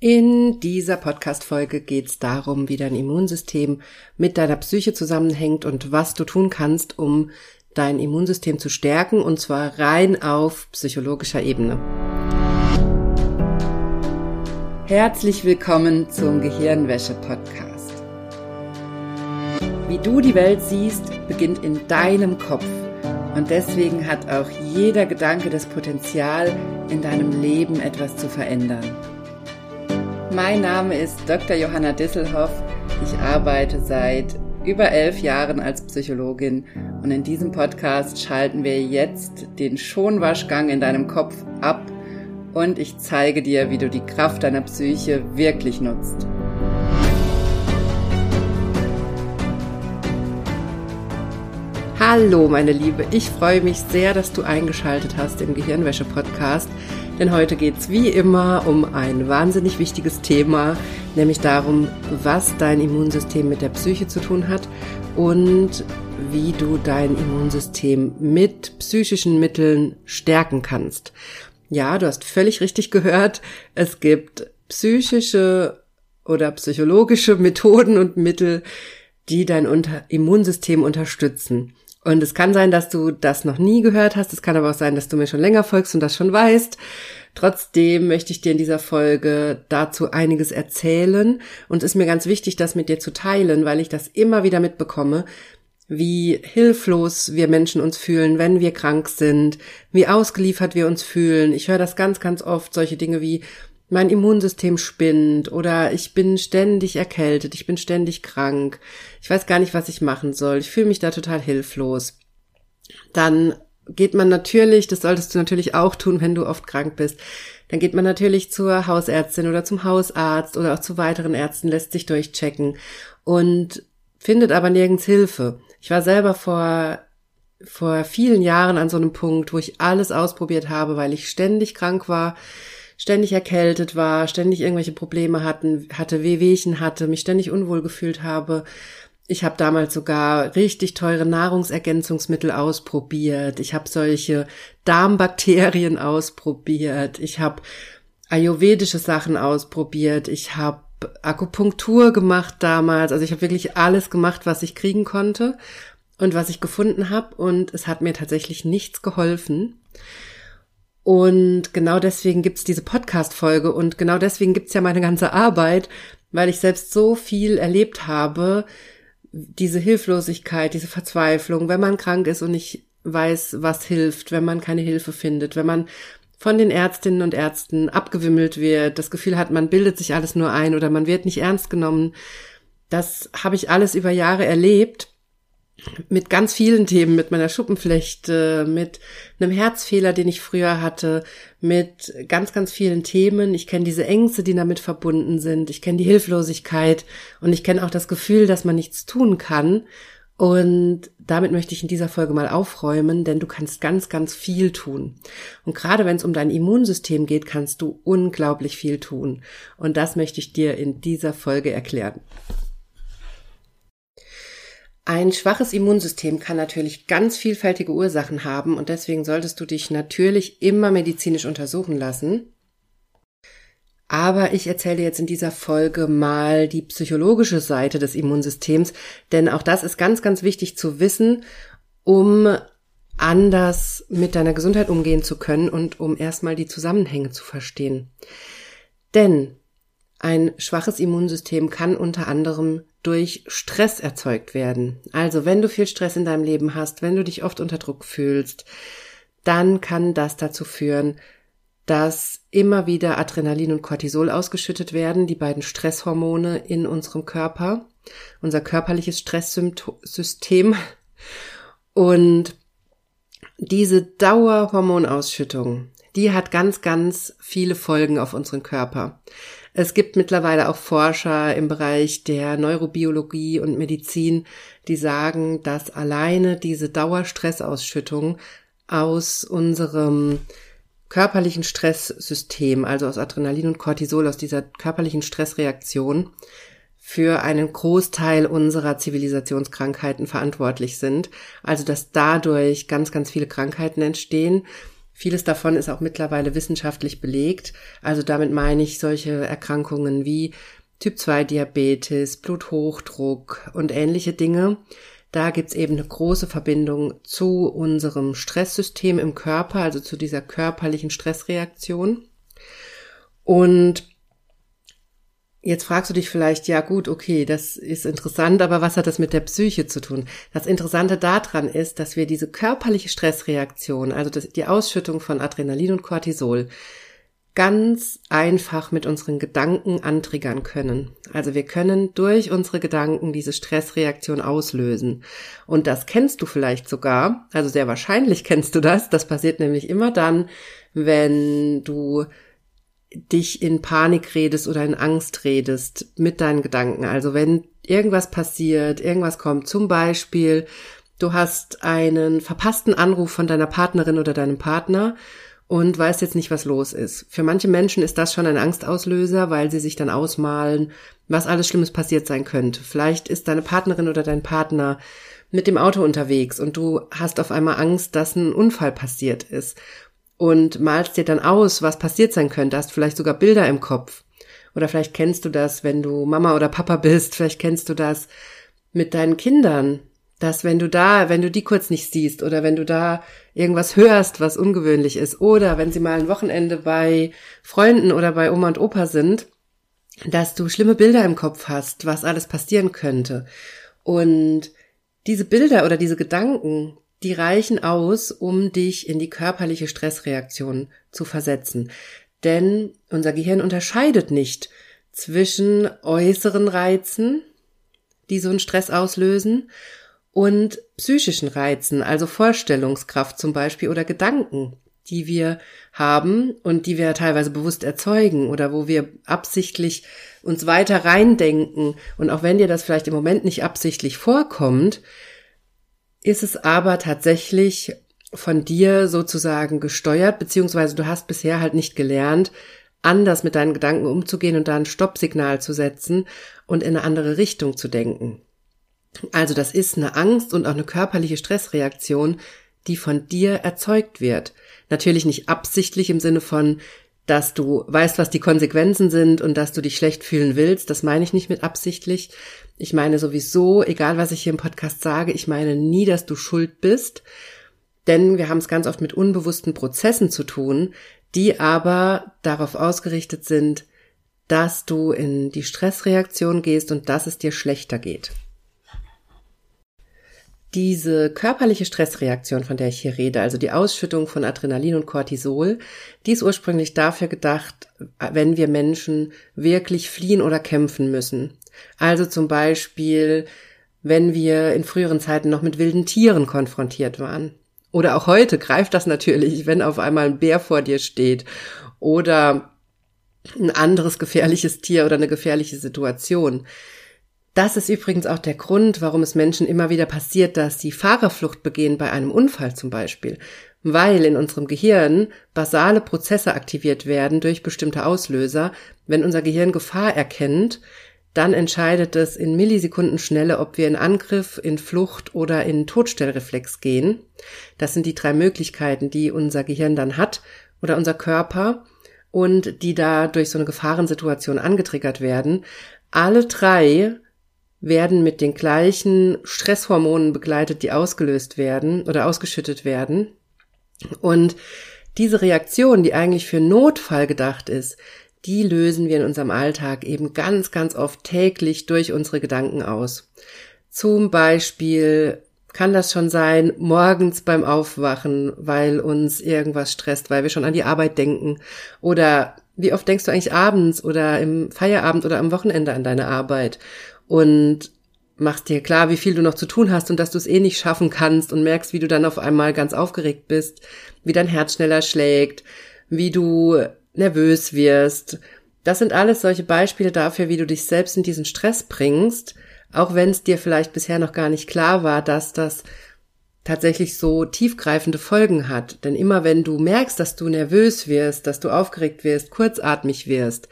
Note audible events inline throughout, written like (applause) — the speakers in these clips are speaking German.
In dieser Podcast-Folge geht es darum, wie dein Immunsystem mit deiner Psyche zusammenhängt und was du tun kannst, um dein Immunsystem zu stärken, und zwar rein auf psychologischer Ebene. Herzlich willkommen zum Gehirnwäsche-Podcast. Wie du die Welt siehst, beginnt in deinem Kopf. Und deswegen hat auch jeder Gedanke das Potenzial, in deinem Leben etwas zu verändern. Mein Name ist Dr. Johanna Disselhoff. Ich arbeite seit über elf Jahren als Psychologin und in diesem Podcast schalten wir jetzt den Schonwaschgang in deinem Kopf ab und ich zeige dir, wie du die Kraft deiner Psyche wirklich nutzt. Hallo, meine Liebe. Ich freue mich sehr, dass du eingeschaltet hast im Gehirnwäsche-Podcast denn heute geht's wie immer um ein wahnsinnig wichtiges Thema, nämlich darum, was dein Immunsystem mit der Psyche zu tun hat und wie du dein Immunsystem mit psychischen Mitteln stärken kannst. Ja, du hast völlig richtig gehört. Es gibt psychische oder psychologische Methoden und Mittel, die dein Immunsystem unterstützen. Und es kann sein, dass du das noch nie gehört hast. Es kann aber auch sein, dass du mir schon länger folgst und das schon weißt. Trotzdem möchte ich dir in dieser Folge dazu einiges erzählen und es ist mir ganz wichtig, das mit dir zu teilen, weil ich das immer wieder mitbekomme, wie hilflos wir Menschen uns fühlen, wenn wir krank sind, wie ausgeliefert wir uns fühlen. Ich höre das ganz, ganz oft, solche Dinge wie, mein Immunsystem spinnt oder ich bin ständig erkältet, ich bin ständig krank, ich weiß gar nicht, was ich machen soll, ich fühle mich da total hilflos. Dann geht man natürlich, das solltest du natürlich auch tun, wenn du oft krank bist, dann geht man natürlich zur Hausärztin oder zum Hausarzt oder auch zu weiteren Ärzten, lässt sich durchchecken und findet aber nirgends Hilfe. Ich war selber vor vor vielen Jahren an so einem Punkt, wo ich alles ausprobiert habe, weil ich ständig krank war ständig erkältet war, ständig irgendwelche Probleme hatten, hatte Wehwehchen hatte, mich ständig unwohl gefühlt habe. Ich habe damals sogar richtig teure Nahrungsergänzungsmittel ausprobiert. Ich habe solche Darmbakterien (laughs) ausprobiert. Ich habe ayurvedische Sachen ausprobiert. Ich habe Akupunktur gemacht damals. Also ich habe wirklich alles gemacht, was ich kriegen konnte und was ich gefunden habe. Und es hat mir tatsächlich nichts geholfen. Und genau deswegen gibt's diese Podcast-Folge und genau deswegen gibt's ja meine ganze Arbeit, weil ich selbst so viel erlebt habe, diese Hilflosigkeit, diese Verzweiflung, wenn man krank ist und nicht weiß, was hilft, wenn man keine Hilfe findet, wenn man von den Ärztinnen und Ärzten abgewimmelt wird, das Gefühl hat, man bildet sich alles nur ein oder man wird nicht ernst genommen. Das habe ich alles über Jahre erlebt mit ganz vielen Themen, mit meiner Schuppenflechte, mit einem Herzfehler, den ich früher hatte, mit ganz, ganz vielen Themen. Ich kenne diese Ängste, die damit verbunden sind. Ich kenne die Hilflosigkeit und ich kenne auch das Gefühl, dass man nichts tun kann. Und damit möchte ich in dieser Folge mal aufräumen, denn du kannst ganz, ganz viel tun. Und gerade wenn es um dein Immunsystem geht, kannst du unglaublich viel tun. Und das möchte ich dir in dieser Folge erklären. Ein schwaches Immunsystem kann natürlich ganz vielfältige Ursachen haben und deswegen solltest du dich natürlich immer medizinisch untersuchen lassen. Aber ich erzähle jetzt in dieser Folge mal die psychologische Seite des Immunsystems, denn auch das ist ganz, ganz wichtig zu wissen, um anders mit deiner Gesundheit umgehen zu können und um erstmal die Zusammenhänge zu verstehen. Denn ein schwaches Immunsystem kann unter anderem durch Stress erzeugt werden. Also wenn du viel Stress in deinem Leben hast, wenn du dich oft unter Druck fühlst, dann kann das dazu führen, dass immer wieder Adrenalin und Cortisol ausgeschüttet werden, die beiden Stresshormone in unserem Körper, unser körperliches Stresssystem. Und diese Dauerhormonausschüttung, die hat ganz, ganz viele Folgen auf unseren Körper. Es gibt mittlerweile auch Forscher im Bereich der Neurobiologie und Medizin, die sagen, dass alleine diese Dauerstressausschüttung aus unserem körperlichen Stresssystem, also aus Adrenalin und Cortisol, aus dieser körperlichen Stressreaktion, für einen Großteil unserer Zivilisationskrankheiten verantwortlich sind. Also dass dadurch ganz, ganz viele Krankheiten entstehen Vieles davon ist auch mittlerweile wissenschaftlich belegt. Also damit meine ich solche Erkrankungen wie Typ 2 Diabetes, Bluthochdruck und ähnliche Dinge. Da gibt's eben eine große Verbindung zu unserem Stresssystem im Körper, also zu dieser körperlichen Stressreaktion. Und Jetzt fragst du dich vielleicht, ja gut, okay, das ist interessant, aber was hat das mit der Psyche zu tun? Das Interessante daran ist, dass wir diese körperliche Stressreaktion, also die Ausschüttung von Adrenalin und Cortisol, ganz einfach mit unseren Gedanken antriggern können. Also wir können durch unsere Gedanken diese Stressreaktion auslösen. Und das kennst du vielleicht sogar, also sehr wahrscheinlich kennst du das. Das passiert nämlich immer dann, wenn du dich in Panik redest oder in Angst redest mit deinen Gedanken. Also wenn irgendwas passiert, irgendwas kommt, zum Beispiel, du hast einen verpassten Anruf von deiner Partnerin oder deinem Partner und weißt jetzt nicht, was los ist. Für manche Menschen ist das schon ein Angstauslöser, weil sie sich dann ausmalen, was alles Schlimmes passiert sein könnte. Vielleicht ist deine Partnerin oder dein Partner mit dem Auto unterwegs und du hast auf einmal Angst, dass ein Unfall passiert ist und malst dir dann aus, was passiert sein könnte, hast vielleicht sogar Bilder im Kopf. Oder vielleicht kennst du das, wenn du Mama oder Papa bist, vielleicht kennst du das mit deinen Kindern, dass wenn du da, wenn du die kurz nicht siehst oder wenn du da irgendwas hörst, was ungewöhnlich ist oder wenn sie mal ein Wochenende bei Freunden oder bei Oma und Opa sind, dass du schlimme Bilder im Kopf hast, was alles passieren könnte. Und diese Bilder oder diese Gedanken, die reichen aus, um dich in die körperliche Stressreaktion zu versetzen. Denn unser Gehirn unterscheidet nicht zwischen äußeren Reizen, die so einen Stress auslösen, und psychischen Reizen, also Vorstellungskraft zum Beispiel oder Gedanken, die wir haben und die wir teilweise bewusst erzeugen oder wo wir absichtlich uns weiter reindenken. Und auch wenn dir das vielleicht im Moment nicht absichtlich vorkommt, ist es aber tatsächlich von dir sozusagen gesteuert, beziehungsweise du hast bisher halt nicht gelernt, anders mit deinen Gedanken umzugehen und da ein Stoppsignal zu setzen und in eine andere Richtung zu denken. Also das ist eine Angst und auch eine körperliche Stressreaktion, die von dir erzeugt wird. Natürlich nicht absichtlich im Sinne von, dass du weißt, was die Konsequenzen sind und dass du dich schlecht fühlen willst. Das meine ich nicht mit absichtlich, ich meine sowieso, egal was ich hier im Podcast sage, ich meine nie, dass du schuld bist, denn wir haben es ganz oft mit unbewussten Prozessen zu tun, die aber darauf ausgerichtet sind, dass du in die Stressreaktion gehst und dass es dir schlechter geht. Diese körperliche Stressreaktion, von der ich hier rede, also die Ausschüttung von Adrenalin und Cortisol, die ist ursprünglich dafür gedacht, wenn wir Menschen wirklich fliehen oder kämpfen müssen. Also zum Beispiel, wenn wir in früheren Zeiten noch mit wilden Tieren konfrontiert waren. Oder auch heute greift das natürlich, wenn auf einmal ein Bär vor dir steht oder ein anderes gefährliches Tier oder eine gefährliche Situation. Das ist übrigens auch der Grund, warum es Menschen immer wieder passiert, dass sie Fahrerflucht begehen bei einem Unfall zum Beispiel, weil in unserem Gehirn basale Prozesse aktiviert werden durch bestimmte Auslöser, wenn unser Gehirn Gefahr erkennt, dann entscheidet es in Millisekundenschnelle, ob wir in Angriff, in Flucht oder in Todstellreflex gehen. Das sind die drei Möglichkeiten, die unser Gehirn dann hat oder unser Körper und die da durch so eine Gefahrensituation angetriggert werden. Alle drei werden mit den gleichen Stresshormonen begleitet, die ausgelöst werden oder ausgeschüttet werden. Und diese Reaktion, die eigentlich für Notfall gedacht ist, die lösen wir in unserem Alltag eben ganz, ganz oft täglich durch unsere Gedanken aus. Zum Beispiel kann das schon sein, morgens beim Aufwachen, weil uns irgendwas stresst, weil wir schon an die Arbeit denken. Oder wie oft denkst du eigentlich abends oder im Feierabend oder am Wochenende an deine Arbeit? Und machst dir klar, wie viel du noch zu tun hast und dass du es eh nicht schaffen kannst und merkst, wie du dann auf einmal ganz aufgeregt bist, wie dein Herz schneller schlägt, wie du nervös wirst. Das sind alles solche Beispiele dafür, wie du dich selbst in diesen Stress bringst, auch wenn es dir vielleicht bisher noch gar nicht klar war, dass das tatsächlich so tiefgreifende Folgen hat. Denn immer wenn du merkst, dass du nervös wirst, dass du aufgeregt wirst, kurzatmig wirst,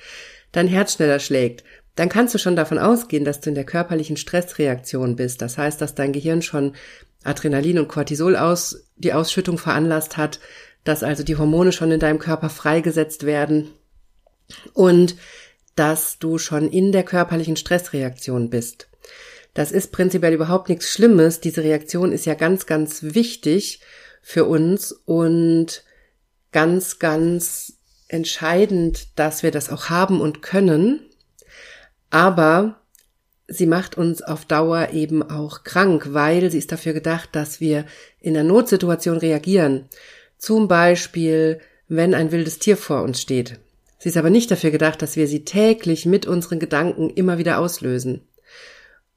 dein Herz schneller schlägt, dann kannst du schon davon ausgehen, dass du in der körperlichen Stressreaktion bist. Das heißt, dass dein Gehirn schon Adrenalin und Cortisol aus, die Ausschüttung veranlasst hat, dass also die Hormone schon in deinem Körper freigesetzt werden und dass du schon in der körperlichen Stressreaktion bist. Das ist prinzipiell überhaupt nichts Schlimmes. Diese Reaktion ist ja ganz, ganz wichtig für uns und ganz, ganz entscheidend, dass wir das auch haben und können. Aber sie macht uns auf Dauer eben auch krank, weil sie ist dafür gedacht, dass wir in einer Notsituation reagieren. Zum Beispiel, wenn ein wildes Tier vor uns steht. Sie ist aber nicht dafür gedacht, dass wir sie täglich mit unseren Gedanken immer wieder auslösen.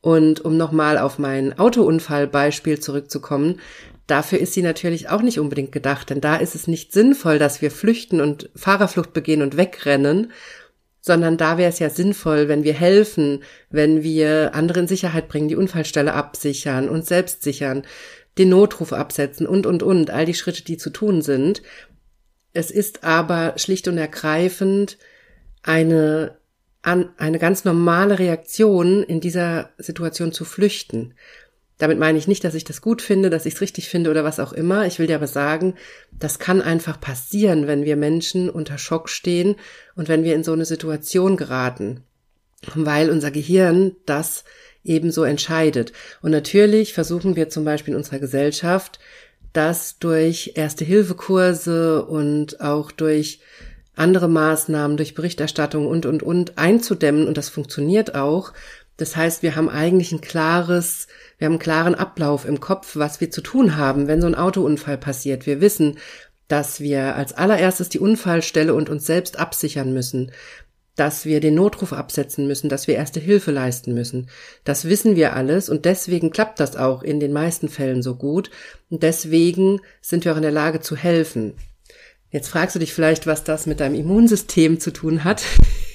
Und um nochmal auf mein Autounfallbeispiel zurückzukommen, dafür ist sie natürlich auch nicht unbedingt gedacht, denn da ist es nicht sinnvoll, dass wir flüchten und Fahrerflucht begehen und wegrennen, sondern da wäre es ja sinnvoll, wenn wir helfen, wenn wir andere in Sicherheit bringen, die Unfallstelle absichern, uns selbst sichern, den Notruf absetzen und, und, und, all die Schritte, die zu tun sind. Es ist aber schlicht und ergreifend eine, eine ganz normale Reaktion, in dieser Situation zu flüchten. Damit meine ich nicht, dass ich das gut finde, dass ich es richtig finde oder was auch immer. Ich will dir aber sagen, das kann einfach passieren, wenn wir Menschen unter Schock stehen und wenn wir in so eine Situation geraten, weil unser Gehirn das ebenso entscheidet. Und natürlich versuchen wir zum Beispiel in unserer Gesellschaft, das durch Erste-Hilfe-Kurse und auch durch andere Maßnahmen, durch Berichterstattung und, und, und einzudämmen. Und das funktioniert auch. Das heißt, wir haben eigentlich ein klares, wir haben einen klaren Ablauf im Kopf, was wir zu tun haben, wenn so ein Autounfall passiert. Wir wissen, dass wir als allererstes die Unfallstelle und uns selbst absichern müssen, dass wir den Notruf absetzen müssen, dass wir erste Hilfe leisten müssen. Das wissen wir alles und deswegen klappt das auch in den meisten Fällen so gut und deswegen sind wir auch in der Lage zu helfen. Jetzt fragst du dich vielleicht, was das mit deinem Immunsystem zu tun hat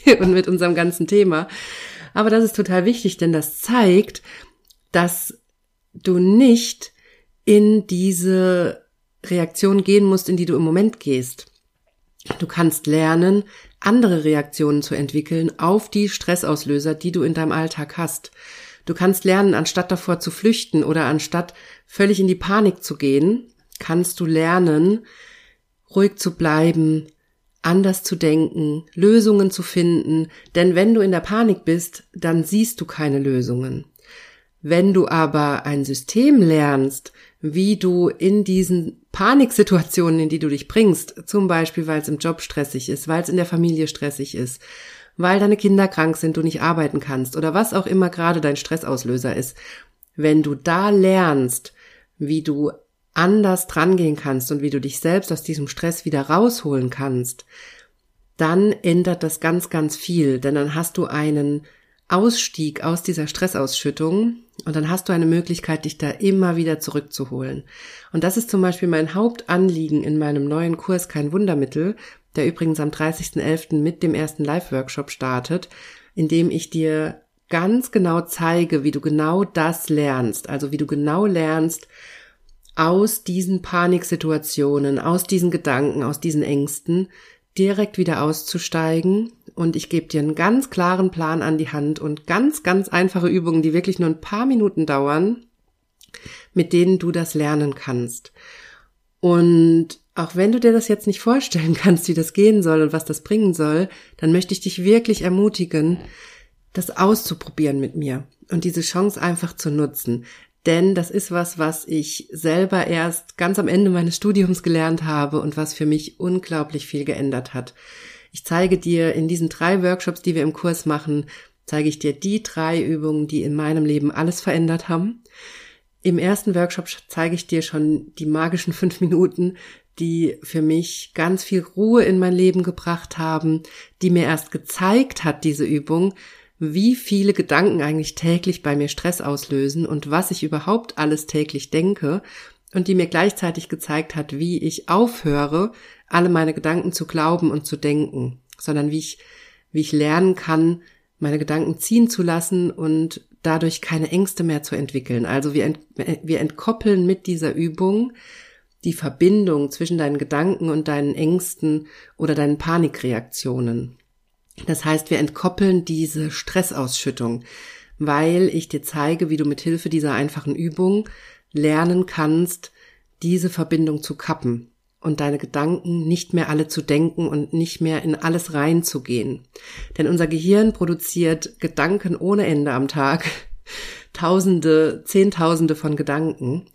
(laughs) und mit unserem ganzen Thema. Aber das ist total wichtig, denn das zeigt, dass du nicht in diese Reaktion gehen musst, in die du im Moment gehst. Du kannst lernen, andere Reaktionen zu entwickeln auf die Stressauslöser, die du in deinem Alltag hast. Du kannst lernen, anstatt davor zu flüchten oder anstatt völlig in die Panik zu gehen, kannst du lernen, ruhig zu bleiben, anders zu denken, Lösungen zu finden, denn wenn du in der Panik bist, dann siehst du keine Lösungen. Wenn du aber ein System lernst, wie du in diesen Paniksituationen, in die du dich bringst, zum Beispiel weil es im Job stressig ist, weil es in der Familie stressig ist, weil deine Kinder krank sind, du nicht arbeiten kannst oder was auch immer gerade dein Stressauslöser ist, wenn du da lernst, wie du anders drangehen kannst und wie du dich selbst aus diesem Stress wieder rausholen kannst, dann ändert das ganz, ganz viel, denn dann hast du einen Ausstieg aus dieser Stressausschüttung und dann hast du eine Möglichkeit, dich da immer wieder zurückzuholen. Und das ist zum Beispiel mein Hauptanliegen in meinem neuen Kurs Kein Wundermittel, der übrigens am 30.11. mit dem ersten Live-Workshop startet, in dem ich dir ganz genau zeige, wie du genau das lernst, also wie du genau lernst, aus diesen Paniksituationen, aus diesen Gedanken, aus diesen Ängsten direkt wieder auszusteigen und ich gebe dir einen ganz klaren Plan an die Hand und ganz, ganz einfache Übungen, die wirklich nur ein paar Minuten dauern, mit denen du das lernen kannst. Und auch wenn du dir das jetzt nicht vorstellen (laughs) kannst, wie das gehen soll und was das bringen soll, dann möchte ich dich wirklich ermutigen, das auszuprobieren mit mir und diese Chance einfach zu nutzen. Denn das ist was, was ich selber erst ganz am Ende meines Studiums gelernt habe und was für mich unglaublich viel geändert hat. Ich zeige dir in diesen drei Workshops, die wir im Kurs machen, zeige ich dir die drei Übungen, die in meinem Leben alles verändert haben. Im ersten Workshop zeige ich dir schon die magischen fünf Minuten, die für mich ganz viel Ruhe in mein Leben gebracht haben, die mir erst gezeigt hat, diese Übung, wie viele Gedanken eigentlich täglich bei mir Stress auslösen und was ich überhaupt alles täglich denke und die mir gleichzeitig gezeigt hat, wie ich aufhöre, alle meine Gedanken zu glauben und zu denken, sondern wie ich, wie ich lernen kann, meine Gedanken ziehen zu lassen und dadurch keine Ängste mehr zu entwickeln. Also wir, ent, wir entkoppeln mit dieser Übung die Verbindung zwischen deinen Gedanken und deinen Ängsten oder deinen Panikreaktionen. Das heißt, wir entkoppeln diese Stressausschüttung, weil ich dir zeige, wie du mit Hilfe dieser einfachen Übung lernen kannst, diese Verbindung zu kappen. und deine Gedanken nicht mehr alle zu denken und nicht mehr in alles reinzugehen. Denn unser Gehirn produziert Gedanken ohne Ende am Tag. (laughs) Tausende, Zehntausende von Gedanken.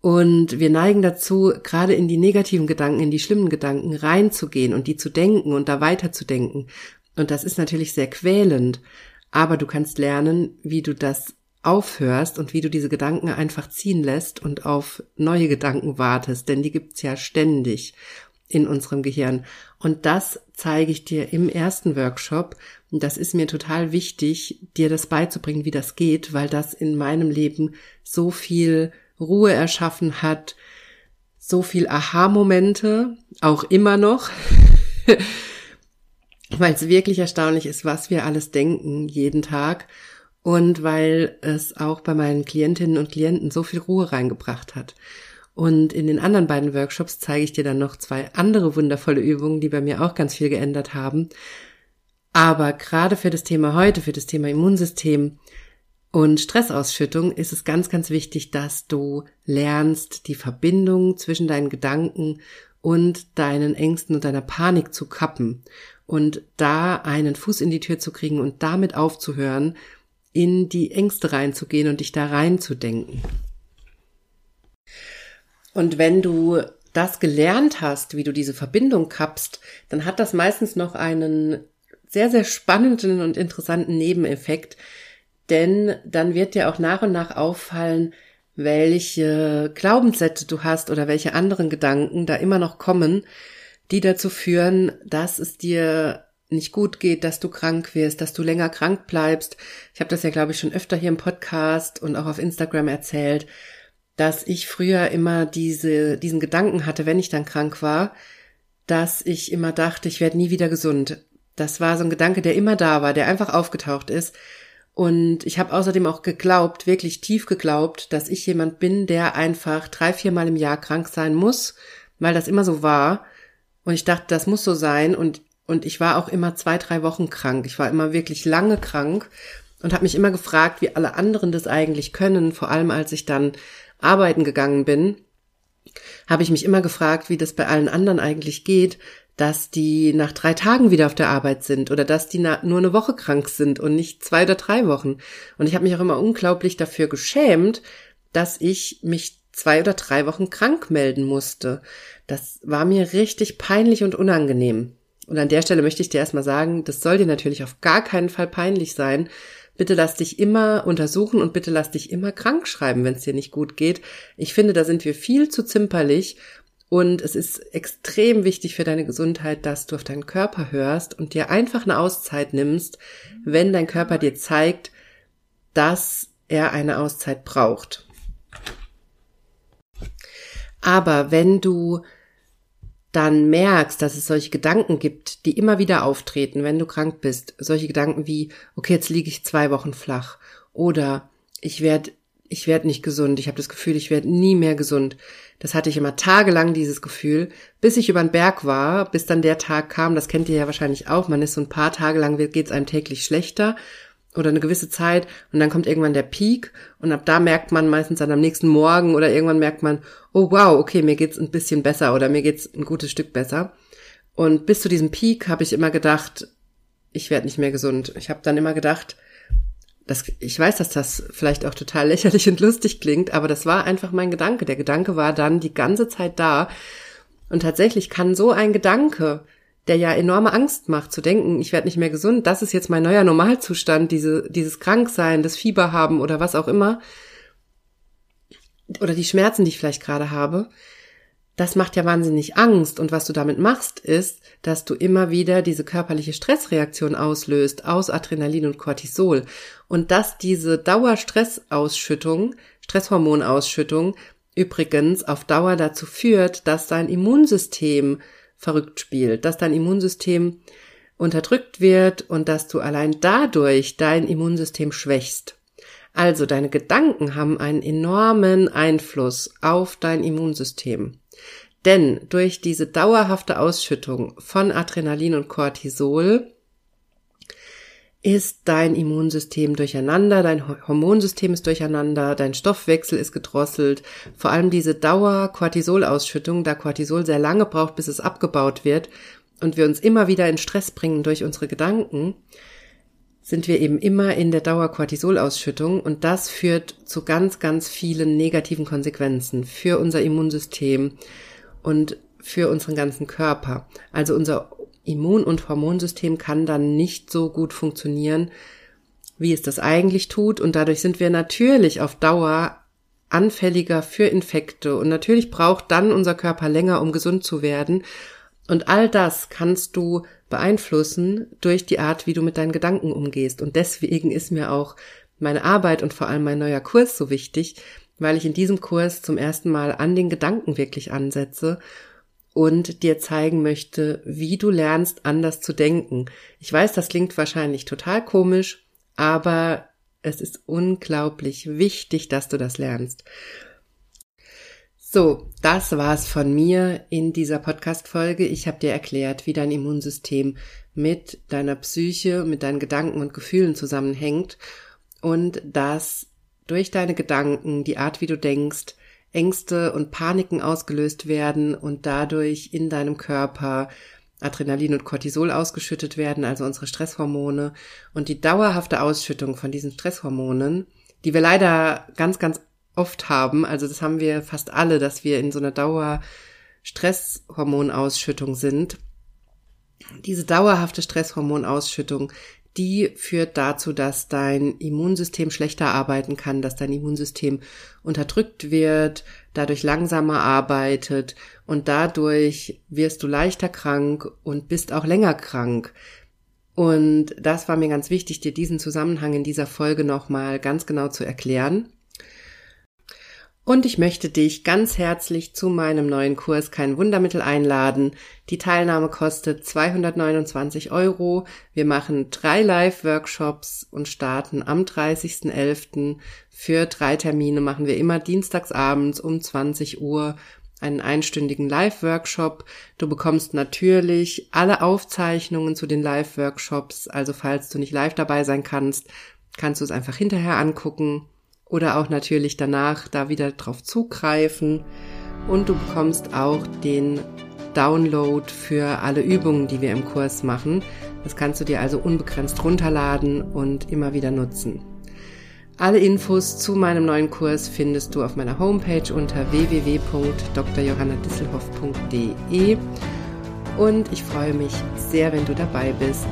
Und wir neigen dazu, gerade in die negativen Gedanken, in die schlimmen Gedanken reinzugehen und die zu denken und da weiterzudenken. Und das ist natürlich sehr quälend. Aber du kannst lernen, wie du das aufhörst und wie du diese Gedanken einfach ziehen lässt und auf neue Gedanken wartest, denn die gibt's ja ständig in unserem Gehirn. Und das zeige ich dir im ersten Workshop. Und das ist mir total wichtig, dir das beizubringen, wie das geht, weil das in meinem Leben so viel Ruhe erschaffen hat, so viel Aha-Momente, auch immer noch, (laughs) weil es wirklich erstaunlich ist, was wir alles denken jeden Tag und weil es auch bei meinen Klientinnen und Klienten so viel Ruhe reingebracht hat. Und in den anderen beiden Workshops zeige ich dir dann noch zwei andere wundervolle Übungen, die bei mir auch ganz viel geändert haben. Aber gerade für das Thema heute, für das Thema Immunsystem und Stressausschüttung ist es ganz, ganz wichtig, dass du lernst, die Verbindung zwischen deinen Gedanken und deinen Ängsten und deiner Panik zu kappen und da einen Fuß in die Tür zu kriegen und damit aufzuhören, in die Ängste reinzugehen und dich da reinzudenken. Und wenn du das gelernt hast, wie du diese Verbindung kappst, dann hat das meistens noch einen sehr, sehr spannenden und interessanten Nebeneffekt, denn dann wird dir auch nach und nach auffallen, welche Glaubenssätze du hast oder welche anderen Gedanken da immer noch kommen, die dazu führen, dass es dir nicht gut geht, dass du krank wirst, dass du länger krank bleibst. Ich habe das ja, glaube ich, schon öfter hier im Podcast und auch auf Instagram erzählt, dass ich früher immer diese, diesen Gedanken hatte, wenn ich dann krank war, dass ich immer dachte, ich werde nie wieder gesund. Das war so ein Gedanke, der immer da war, der einfach aufgetaucht ist. Und ich habe außerdem auch geglaubt, wirklich tief geglaubt, dass ich jemand bin, der einfach drei, viermal im Jahr krank sein muss, weil das immer so war. Und ich dachte, das muss so sein. Und und ich war auch immer zwei, drei Wochen krank. Ich war immer wirklich lange krank und habe mich immer gefragt, wie alle anderen das eigentlich können. Vor allem als ich dann arbeiten gegangen bin, habe ich mich immer gefragt, wie das bei allen anderen eigentlich geht, dass die nach drei Tagen wieder auf der Arbeit sind oder dass die nur eine Woche krank sind und nicht zwei oder drei Wochen. Und ich habe mich auch immer unglaublich dafür geschämt, dass ich mich zwei oder drei Wochen krank melden musste. Das war mir richtig peinlich und unangenehm. Und an der Stelle möchte ich dir erstmal sagen, das soll dir natürlich auf gar keinen Fall peinlich sein. Bitte lass dich immer untersuchen und bitte lass dich immer krank schreiben, wenn es dir nicht gut geht. Ich finde, da sind wir viel zu zimperlich und es ist extrem wichtig für deine Gesundheit, dass du auf deinen Körper hörst und dir einfach eine Auszeit nimmst, wenn dein Körper dir zeigt, dass er eine Auszeit braucht. Aber wenn du dann merkst, dass es solche Gedanken gibt, die immer wieder auftreten, wenn du krank bist, solche Gedanken wie, okay, jetzt liege ich zwei Wochen flach oder ich werde ich werde nicht gesund, ich habe das Gefühl, ich werde nie mehr gesund. Das hatte ich immer tagelang dieses Gefühl, bis ich über den Berg war, bis dann der Tag kam, das kennt ihr ja wahrscheinlich auch, man ist so ein paar Tage lang geht es einem täglich schlechter oder eine gewisse Zeit und dann kommt irgendwann der Peak und ab da merkt man meistens dann am nächsten Morgen oder irgendwann merkt man, oh wow, okay, mir geht's ein bisschen besser oder mir geht's ein gutes Stück besser. Und bis zu diesem Peak habe ich immer gedacht, ich werde nicht mehr gesund. Ich habe dann immer gedacht, das, ich weiß, dass das vielleicht auch total (laughs) lächerlich und lustig klingt, aber das war einfach mein Gedanke. Der Gedanke war dann die ganze Zeit da. Und tatsächlich kann so ein Gedanke der ja enorme Angst macht, zu denken, ich werde nicht mehr gesund, das ist jetzt mein neuer Normalzustand, diese, dieses Kranksein, das Fieber haben oder was auch immer, oder die Schmerzen, die ich vielleicht gerade habe, das macht ja wahnsinnig Angst. Und was du damit machst, ist, dass du immer wieder diese körperliche Stressreaktion auslöst aus Adrenalin und Cortisol. Und dass diese Dauerstressausschüttung, Stresshormonausschüttung übrigens auf Dauer dazu führt, dass dein Immunsystem verrückt spielt, dass dein Immunsystem unterdrückt wird und dass du allein dadurch dein Immunsystem schwächst. Also deine Gedanken haben einen enormen Einfluss auf dein Immunsystem. Denn durch diese dauerhafte Ausschüttung von Adrenalin und Cortisol ist dein Immunsystem durcheinander, dein Hormonsystem ist durcheinander, dein Stoffwechsel ist gedrosselt. Vor allem diese Dauer-Cortisol-Ausschüttung, da Cortisol sehr lange braucht, bis es abgebaut wird und wir uns immer wieder in Stress bringen durch unsere Gedanken, sind wir eben immer in der Dauer-Cortisol-Ausschüttung und das führt zu ganz, ganz vielen negativen Konsequenzen für unser Immunsystem und für unseren ganzen Körper. Also unser Immun- und Hormonsystem kann dann nicht so gut funktionieren, wie es das eigentlich tut. Und dadurch sind wir natürlich auf Dauer anfälliger für Infekte. Und natürlich braucht dann unser Körper länger, um gesund zu werden. Und all das kannst du beeinflussen durch die Art, wie du mit deinen Gedanken umgehst. Und deswegen ist mir auch meine Arbeit und vor allem mein neuer Kurs so wichtig, weil ich in diesem Kurs zum ersten Mal an den Gedanken wirklich ansetze und dir zeigen möchte, wie du lernst, anders zu denken. Ich weiß, das klingt wahrscheinlich total komisch, aber es ist unglaublich wichtig, dass du das lernst. So, das war's von mir in dieser Podcast-Folge. Ich habe dir erklärt, wie dein Immunsystem mit deiner Psyche, mit deinen Gedanken und Gefühlen zusammenhängt und dass durch deine Gedanken, die Art, wie du denkst, Ängste und Paniken ausgelöst werden und dadurch in deinem Körper Adrenalin und Cortisol ausgeschüttet werden, also unsere Stresshormone. Und die dauerhafte Ausschüttung von diesen Stresshormonen, die wir leider ganz, ganz oft haben, also das haben wir fast alle, dass wir in so einer Dauer Stresshormonausschüttung sind. Diese dauerhafte Stresshormonausschüttung, die führt dazu, dass dein Immunsystem schlechter arbeiten kann, dass dein Immunsystem unterdrückt wird, dadurch langsamer arbeitet und dadurch wirst du leichter krank und bist auch länger krank. Und das war mir ganz wichtig, dir diesen Zusammenhang in dieser Folge nochmal ganz genau zu erklären. Und ich möchte dich ganz herzlich zu meinem neuen Kurs Kein Wundermittel einladen. Die Teilnahme kostet 229 Euro. Wir machen drei Live-Workshops und starten am 30.11. Für drei Termine machen wir immer dienstagsabends um 20 Uhr einen einstündigen Live-Workshop. Du bekommst natürlich alle Aufzeichnungen zu den Live-Workshops. Also falls du nicht live dabei sein kannst, kannst du es einfach hinterher angucken oder auch natürlich danach da wieder drauf zugreifen. Und du bekommst auch den Download für alle Übungen, die wir im Kurs machen. Das kannst du dir also unbegrenzt runterladen und immer wieder nutzen. Alle Infos zu meinem neuen Kurs findest du auf meiner Homepage unter www.drjohannadisselhoff.de und ich freue mich sehr, wenn du dabei bist.